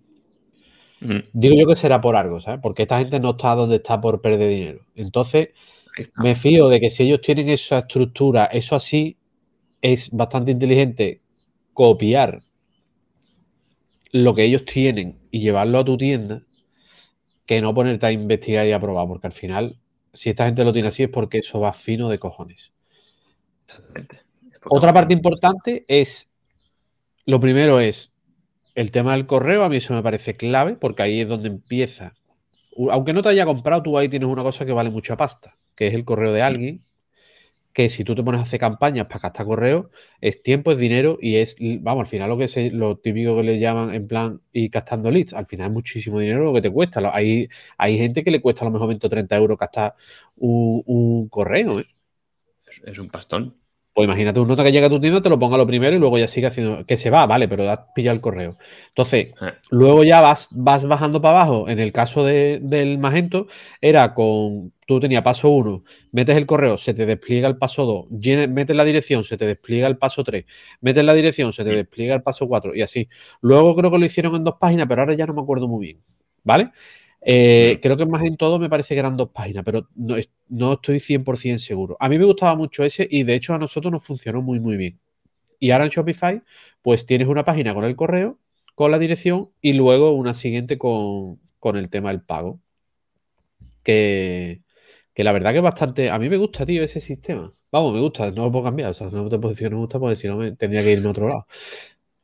digo yo que será por algo, ¿sabes? Porque esta gente no está donde está por perder dinero. Entonces, me fío de que si ellos tienen esa estructura, eso así, es bastante inteligente copiar lo que ellos tienen y llevarlo a tu tienda que no ponerte a investigar y a probar, porque al final, si esta gente lo tiene así es porque eso va fino de cojones. Otra parte importante es, lo primero es el tema del correo, a mí eso me parece clave, porque ahí es donde empieza. Aunque no te haya comprado, tú ahí tienes una cosa que vale mucha pasta, que es el correo de alguien que si tú te pones a hacer campañas para gastar correo, es tiempo, es dinero y es, vamos, al final lo que es lo típico que le llaman en plan y gastando leads, al final es muchísimo dinero lo que te cuesta. Hay, hay gente que le cuesta a lo mejor 30 euros gastar un, correo. ¿eh? Es un pastón. Pues imagínate un nota que llega a tu tienda, te lo ponga lo primero y luego ya sigue haciendo. Que se va, vale, pero has pillado el correo. Entonces, luego ya vas, vas bajando para abajo. En el caso del Magento, era con. Tú tenías paso 1, metes el correo, se te despliega el paso 2, metes la dirección, se te despliega el paso 3, metes la dirección, se te despliega el paso 4 y así. Luego creo que lo hicieron en dos páginas, pero ahora ya no me acuerdo muy bien. ¿Vale? Eh, creo que más en todo me parece que eran dos páginas, pero no, no estoy 100% seguro. A mí me gustaba mucho ese y de hecho a nosotros nos funcionó muy, muy bien. Y ahora en Shopify, pues tienes una página con el correo, con la dirección y luego una siguiente con, el tema del pago. Que, la verdad que es bastante. A mí me gusta, tío, ese sistema. Vamos, me gusta, no lo puedo cambiar. O sea, no te posiciono, me gusta porque si no me tendría que irme a otro lado.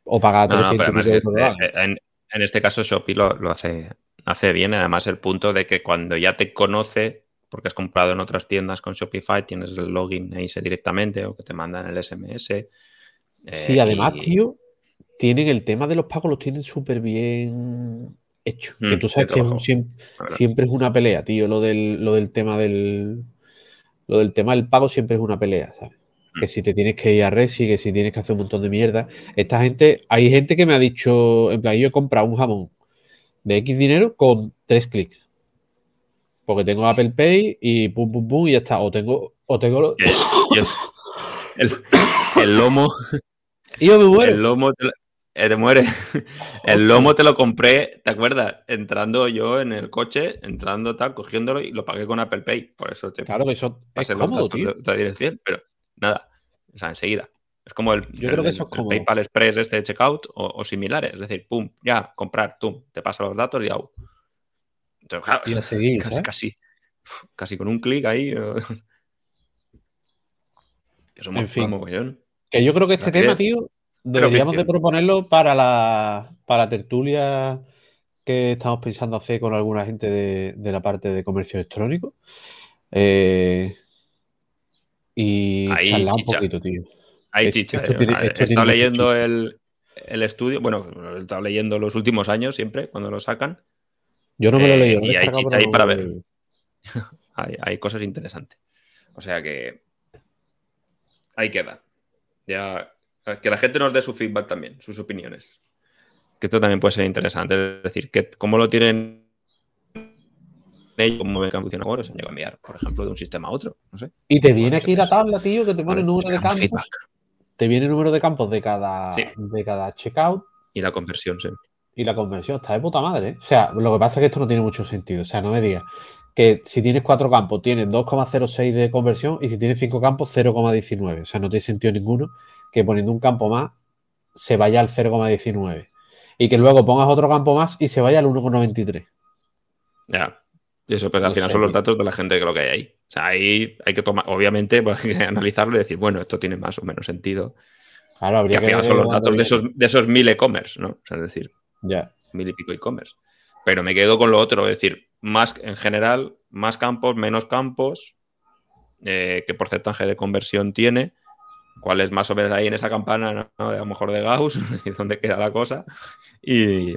O pagar 300 en, en, este caso, Shopee lo, lo hace hace bien. Además, el punto de que cuando ya te conoce, porque has comprado en otras tiendas con Shopify, tienes el login ahí directamente o que te mandan el SMS. sí, eh, además, tío, tienen el tema de los pagos, los tienen súper bien hecho. que mm, tú sabes que siempre, es una pelea, tío, lo del, lo del tema del. Lo del tema del pago siempre es una pelea, ¿sabes? Mm. Que si te tienes que ir a Resi, que si tienes que hacer un montón de mierda. Esta gente, hay gente que me ha dicho, en plan, yo he comprado un jamón de X dinero con tres clics. Porque tengo Apple Pay y pum, pum, pum, y ya está. O tengo, o tengo el, lomo. Y yo me muero. El lomo te, eh, muere. El lomo te lo compré, ¿te acuerdas? Entrando yo en el coche, entrando tal, cogiéndolo y lo pagué con Apple Pay. Por eso te Claro que eso es cómodo, tío. dirección, pero nada. O sea, enseguida. Es como el, Yo creo que eso es PayPal Express este de checkout o, similares. Es decir, pum, ya, comprar, tú, te pasa los datos y ya. y a seguir, casi, casi, casi, con un clic ahí. (laughs) Eso en fin, Que yo creo que este tema, tío, deberíamos de proponerlo para la, para tertulia que estamos pensando hacer con alguna gente de, la parte de comercio electrónico. Eh, y charlar un poquito, tío. Hay chicha. Eh, he estado leyendo el, estudio, bueno, he estado leyendo los últimos años siempre, cuando lo sacan. Yo no me lo he leído. y hay chicha ahí para ver. (laughs) hay, cosas interesantes. O sea que ahí queda. Ya, que la gente nos dé su feedback también, sus opiniones. Que esto también puede ser interesante. Es decir, que cómo lo tienen cómo ven que funciona ahora, se han llegado a enviar, por ejemplo, de un sistema a otro. No sé. Y te viene aquí la tabla, tío, que te pone el número de campos. Te viene el número de campos de cada, de cada checkout. Y la conversión, sí. Y la conversión, está de puta madre. ¿eh? O sea, lo que pasa es que esto no tiene mucho sentido. O sea, no me digas que si tienes cuatro campos tienes 2,06 de conversión y si tienes cinco campos 0,19. O sea, no tiene sentido ninguno que poniendo un campo más se vaya al 0,19 y que luego pongas otro campo más y se vaya al 1,93. Ya. Y eso, pues al final son los datos de la gente que lo que hay ahí. O sea, ahí hay que tomar, obviamente, pues, hay (laughs) que analizarlo y decir, bueno, esto tiene más o menos sentido. Claro, habría que, al son los datos de esos, de esos mil e-commerce, ¿no? O sea, es decir, ya. mil y pico e-commerce. Pero me quedo con lo otro, es decir, más en general, más campos, menos campos, eh, qué porcentaje de conversión tiene, cuál es más o menos ahí en esa campana, ¿no? a lo mejor de Gauss, (laughs) dónde queda la cosa, y,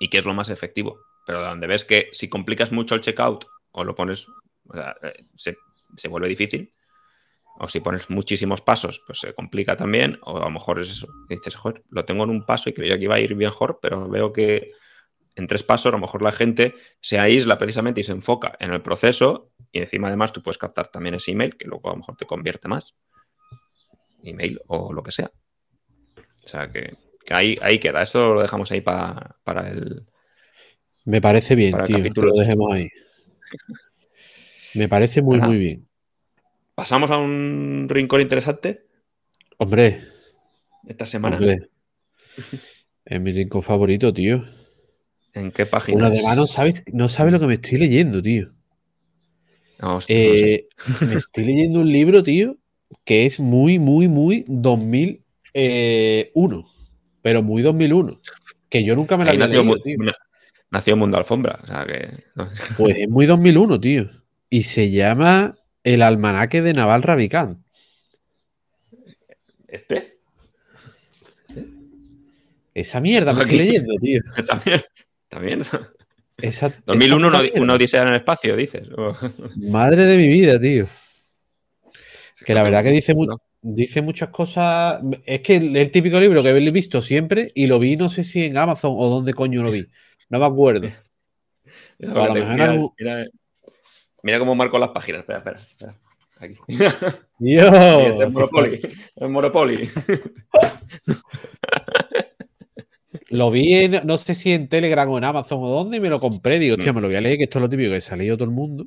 y qué es lo más efectivo. Pero donde ves que si complicas mucho el checkout o lo pones, eh, se, se, vuelve difícil, o si pones muchísimos pasos, pues se complica también, o a lo mejor es eso, dices, joder, lo tengo en un paso y creía que iba a ir mejor, pero veo que en tres pasos, a lo mejor la gente se aísla precisamente y se enfoca en el proceso y encima además tú puedes captar también ese email que luego a lo mejor te convierte más. Email o lo que sea. O sea que, ahí, ahí, queda. Esto lo dejamos ahí para, el... Me parece bien, tío. Lo dejemos ahí. (laughs) Me parece muy, muy bien. ¿Pasamos a un rincón interesante? Hombre. Esta semana. Es mi rincón favorito, tío. ¿En qué página? además no sabes, no sabes lo que me estoy leyendo, tío. Eh, me estoy leyendo un libro, tío, que es muy, muy, muy 2001. Eh, pero muy 2001. Que yo nunca me la había nació, leído, tío. Nació Mundo Alfombra. O sea que... Pues es muy 2001, tío. Y se llama El Almanaque de Naval Ravikant. ¿Este? Esa mierda me estoy leyendo, tío. También. También. 2001, una, odisea en el espacio, dices. (laughs) Madre de mi vida, tío. que la verdad que dice, dice muchas cosas. Es que el, típico libro que he visto siempre y lo vi, no sé si en Amazon o dónde coño lo vi. No me acuerdo. (laughs) mira, cómo marco las páginas. Espera, espera. espera. Aquí. Dios. Monopoly. El Monopoly. Lo vi en, no sé si en Telegram o en Amazon o dónde, y me lo compré. Digo, hostia, mm. me lo voy a leer, que esto es lo típico que se ha leído todo el mundo.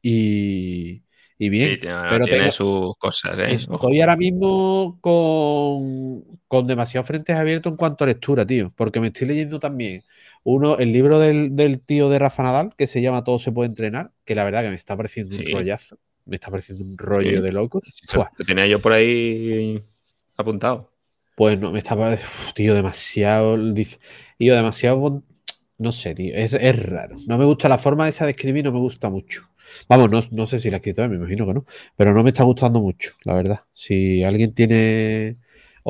Y, y bien. Sí, pero tiene sus cosas. ¿eh? Estoy ahora mismo con, con demasiados frentes abiertos en cuanto a lectura, tío. Porque me estoy leyendo también uno, el libro del, tío de Rafa Nadal, que se llama Todo se puede entrenar, que la verdad que me está pareciendo un rollazo. Me está pareciendo un rollo de locos. Lo tenía yo por ahí apuntado. Pues no, me estaba, tío, demasiado, tío, demasiado, no sé, tío, es, raro. No me gusta la forma esa de escribir, no me gusta mucho. Vamos, no, sé si la escritora, me imagino que no, pero no me está gustando mucho, la verdad. Si alguien tiene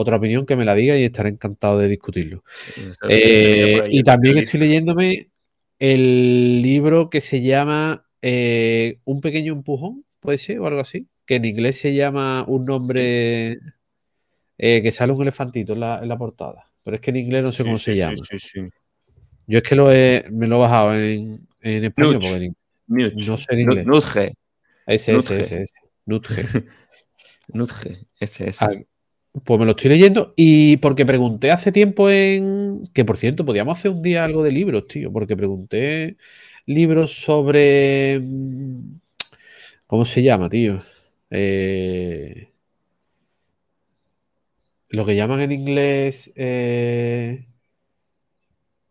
otra opinión, que me la diga y estaré encantado de discutirlo. Eh, y también estoy leyéndome el libro que se llama eh, Un pequeño empujón, puede ser, o algo así, que en inglés se llama un nombre eh, que sale un elefantito en la, portada. Pero es que en inglés no sé cómo se llama. Yo es que lo he, me lo he bajado en, en español porque no sé en inglés. Nutge. Ese, ese, ese, ese. Nutge. (laughs) Nutge, ese, ese. Pues me lo estoy leyendo y porque pregunté hace tiempo en... Que por cierto, podíamos hacer un día algo de libros, tío, porque pregunté libros sobre... Mm, ¿Cómo se llama, tío? Eh lo que llaman en inglés. Eh...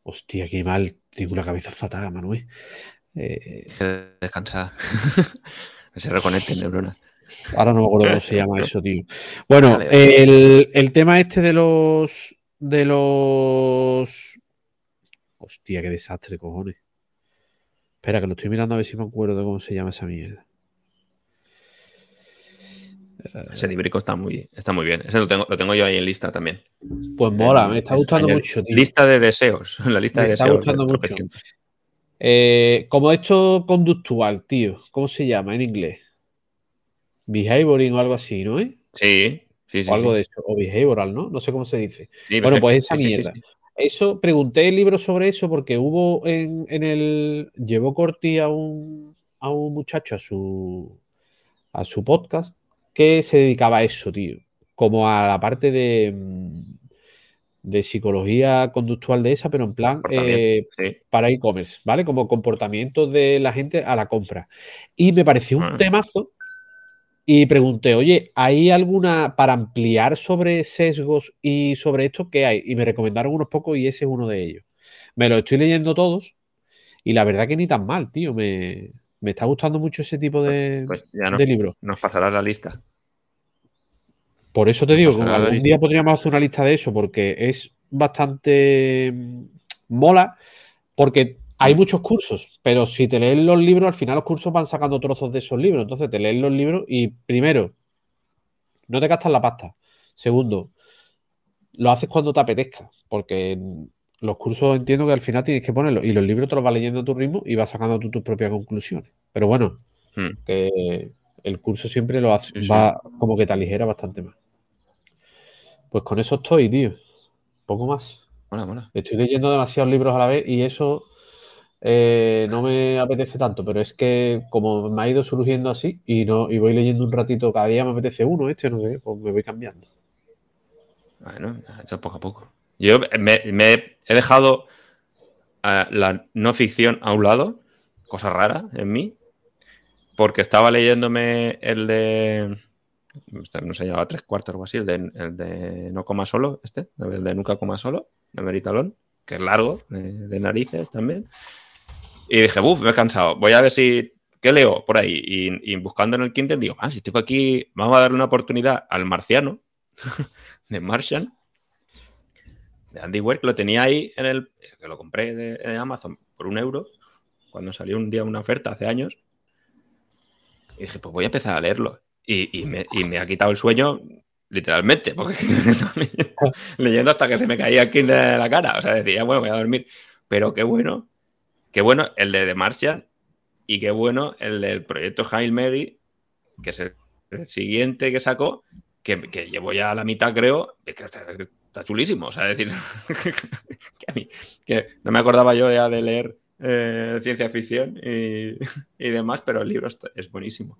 Hostia, qué mal. Tengo una cabeza fatal, Manuel. Eh... Descansar. (laughs) se reconecten neuronas. Ahora no me acuerdo cómo se llama (laughs) eso, tío. Bueno, el, el, tema este de los. De los. Hostia, qué desastre, cojones. Espera, que lo estoy mirando a ver si me acuerdo de cómo se llama esa mierda. Ese librico está muy, está muy bien. Ese lo tengo, lo tengo yo ahí en lista también. Pues mola, me está gustando mucho. Lista de deseos. (laughs) La lista me de está deseos. gustando mucho. Eh, como esto conductual, tío. ¿Cómo se llama en inglés? Behavioring o algo así, ¿no? Sí, sí, sí. O algo de eso. O behavioral, ¿no? No sé cómo se dice. bueno, pues esa mierda. Eso, pregunté el libro sobre eso porque hubo en, el. Llevó Corti a un, a un muchacho a su, a su podcast que se dedicaba a eso, tío. Como a la parte de, de psicología conductual de esa, pero en plan eh, para e-commerce, ¿vale? Como comportamiento de la gente a la compra. Y me pareció un temazo y pregunté, oye, ¿hay alguna para ampliar sobre sesgos y sobre esto qué hay? Y me recomendaron unos pocos y ese es uno de ellos. Me lo estoy leyendo todos y la verdad que ni tan mal, tío. Me, está gustando mucho ese tipo de, pues de libros. Nos pasará la lista. Por eso te digo, algún día podríamos hacer una lista de eso porque es bastante mm, mola porque hay muchos cursos, pero si te lees los libros, al final los cursos van sacando trozos de esos libros. Entonces te lees los libros y primero, no te gastas la pasta. Segundo, lo haces cuando te apetezca, porque los cursos entiendo que al final tienes que ponerlo y los libros te los vas leyendo a tu ritmo y vas sacando tú tus propias conclusiones. Pero bueno, hmm. que el curso siempre lo hace, va como que te aligera bastante más. Pues con eso estoy, tío. Poco más. Estoy leyendo demasiados libros a la vez y eso eh, no me apetece tanto, pero es que como me ha ido surgiendo así y no y voy leyendo un ratito, cada día me apetece uno, este, no sé, pues me voy cambiando. Bueno, hecho poco a poco. Yo me, he dejado eh, la no ficción a un lado, cosa rara en mí, porque estaba leyéndome el de. No sé, llevaba tres cuartos o así, el de, el de No Coma Solo, este, el de Nunca Coma Solo, de Meritalón, que es largo, de narices también. Y dije, uff, me he cansado. Voy a ver si. ¿Qué leo por ahí? Y, buscando en el Kindle digo, ah, si tengo aquí, vamos a darle una oportunidad al marciano, (laughs) de Martian, de Andy Weir, que lo tenía ahí en el. que lo compré de, Amazon por un euro, cuando salió un día una oferta hace años. Y dije, pues voy a empezar a leerlo. Y, me, y me, ha quitado el sueño literalmente, porque (laughs) leyendo, hasta que se me caía el Kindle de la cara. O sea, decía, bueno, voy a dormir. Pero qué bueno Qué bueno el de The Martian y qué bueno el del proyecto Hail Mary, que es el, siguiente que sacó, que, llevo ya a la mitad, creo, que está, chulísimo. O sea, decir, (laughs) que, a mí, que no me acordaba yo ya de leer eh, ciencia ficción y, (laughs) demás, pero el libro es buenísimo.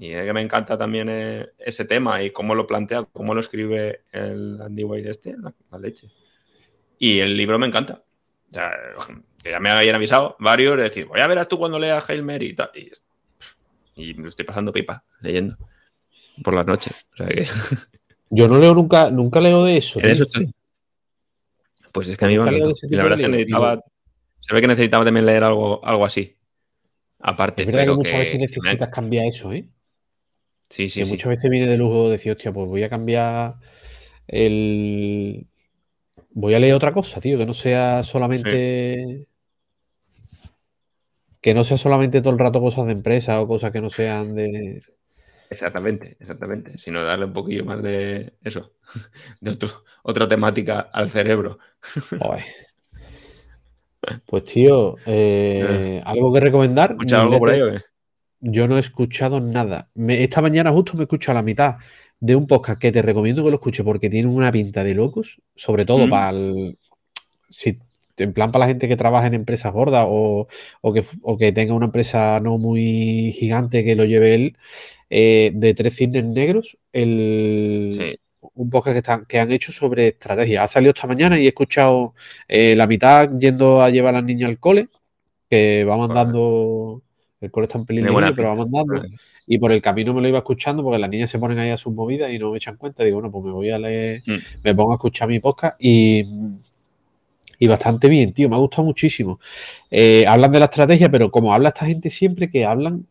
Y que me encanta también eh, ese tema y cómo lo plantea, cómo lo escribe el Andy Weir este, la, leche. Y el libro me encanta. O sea, que ya me habían avisado varios, de decir, voy a ver tú cuando leas Hail Mary y tal. Y, me estoy pasando pipa leyendo por las noches. (laughs) Yo no leo nunca, nunca leo de eso. eso estoy. Pues es que a mí me Y la verdad es que necesitaba, se ve que necesitaba también leer algo, algo así. Aparte. Es verdad que muchas veces necesitas cambiar eso, ¿eh? Sí, sí, Muchas veces viene de lujo decir, hostia, pues voy a cambiar el, voy a leer otra cosa, tío, que no sea solamente. Que no sea solamente todo el rato cosas de empresa o cosas que no sean de. Exactamente, exactamente. Sino darle un poquillo más de eso, (laughs) de otra temática al cerebro. (laughs) Pues tío, eh, ¿algo que recomendar? ¿Escuchado algo por ahí o qué? Yo no he escuchado nada. esta mañana justo me he escuchado la mitad de un podcast que te recomiendo que lo escuches porque tiene una pinta de locos, sobre todo mm. para el, si, en plan para la gente que trabaja en empresas gordas o, que, que, tenga una empresa no muy gigante que lo lleve él, eh, de tres cisnes negros, el, un podcast que, están, que han hecho sobre estrategia. Ha salido esta mañana y he escuchado eh, la mitad yendo a llevar a las niñas al cole, que va mandando... El cole está en peligro, pero va mandando. Y por el camino me lo iba escuchando porque las niñas se ponen ahí a sus movidas y no me echan cuenta. Digo, bueno, pues me voy a leer, mm. me pongo a escuchar mi podcast y, y bastante bien, tío. Me ha gustado muchísimo. Eh, hablan de la estrategia, pero como habla esta gente siempre que hablan,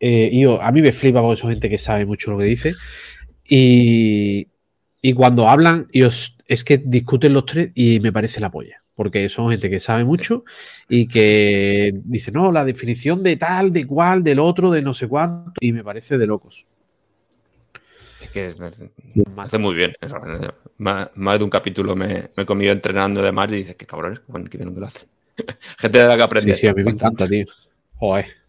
eh, y a mí me flipa porque son gente que sabe mucho lo que dice. Y, y cuando hablan, ellos, es que discuten los tres y me parece la polla porque son gente que sabe mucho y que dice, no, la definición de tal, de cual, del otro, de no sé cuánto, y me parece de locos. Es que me hace muy bien. Más, de un capítulo me, me he comido entrenando de más y dices, qué cabrones, qué bien que lo hace. (laughs) gente de la que aprende. Sí, sí, a mí me encanta, tío. Joder.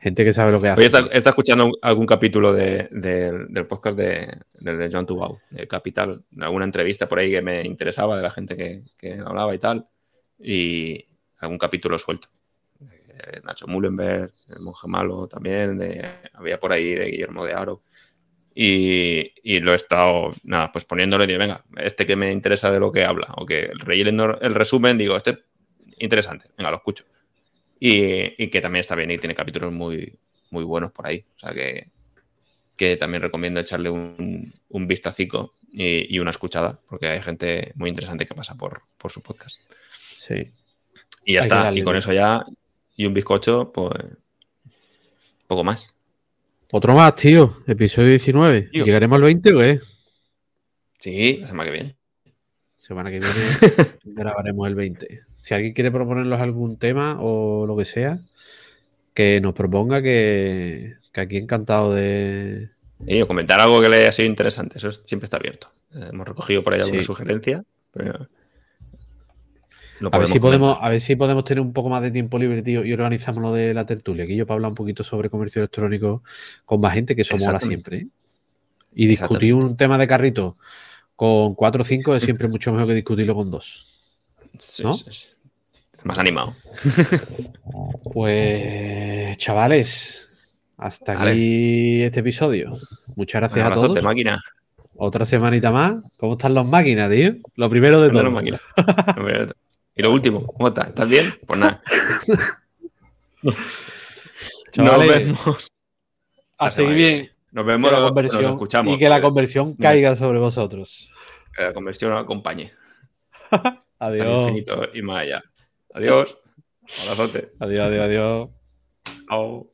Gente que sabe lo que hace. Hoy está, está escuchando algún capítulo de, de, del podcast de, John Tubau, de Capital, alguna entrevista por ahí que me interesaba de la gente que, que hablaba y tal, y algún capítulo suelto. Nacho Mullenberg, el monje malo también, de, había por ahí de Guillermo de Aro. Y, y, lo he estado, nada, pues poniéndole, digo, venga, este que me interesa de lo que habla, o que relleno el resumen, digo, este interesante, venga, lo escucho. Y, y, que también está bien y tiene capítulos muy, muy buenos por ahí. O sea que, que también recomiendo echarle un, un vistacico y, y, una escuchada, porque hay gente muy interesante que pasa por, por su podcast. Sí. Y ya hay está, y con eso ya, y un bizcocho, pues poco más. Otro más, tío. Episodio 19. Tío. ¿Llegaremos al 20 o qué? Sí, la semana que viene. Semana que viene (laughs) grabaremos el 20. Si alguien quiere proponernos algún tema o lo que sea, que nos proponga que, que aquí encantado de. Y comentar algo que le haya sido interesante. Eso siempre está abierto. Eh, hemos recogido por ahí alguna sí. sugerencia. Pero a ver, si podemos, a ver si podemos tener un poco más de tiempo libre, tío, y organizamos lo de la tertulia. Aquí yo para hablar un poquito sobre comercio electrónico con más gente, que eso mola siempre. ¿eh? Y discutir un tema de carrito con cuatro o cinco es siempre mucho mejor que discutirlo con dos. Sí, ¿no? sí, más animado. (laughs) Pues, chavales, hasta vale. aquí este episodio. Muchas gracias a todos. máquina. Otra semanita más. ¿Cómo están las máquinas, tío? Lo primero de todo. y lo último, ¿cómo estás? ¿Estás bien? Pues nada. (laughs) Nos vemos. A seguir bien. Nos vemos la conversión nos escuchamos. Y que la conversión caiga sobre vosotros. Que la conversión os acompañe. (laughs) Adiós. infinito y más allá. Adiós. (laughs) Abrazote. Adiós, adiós, adiós. Chao.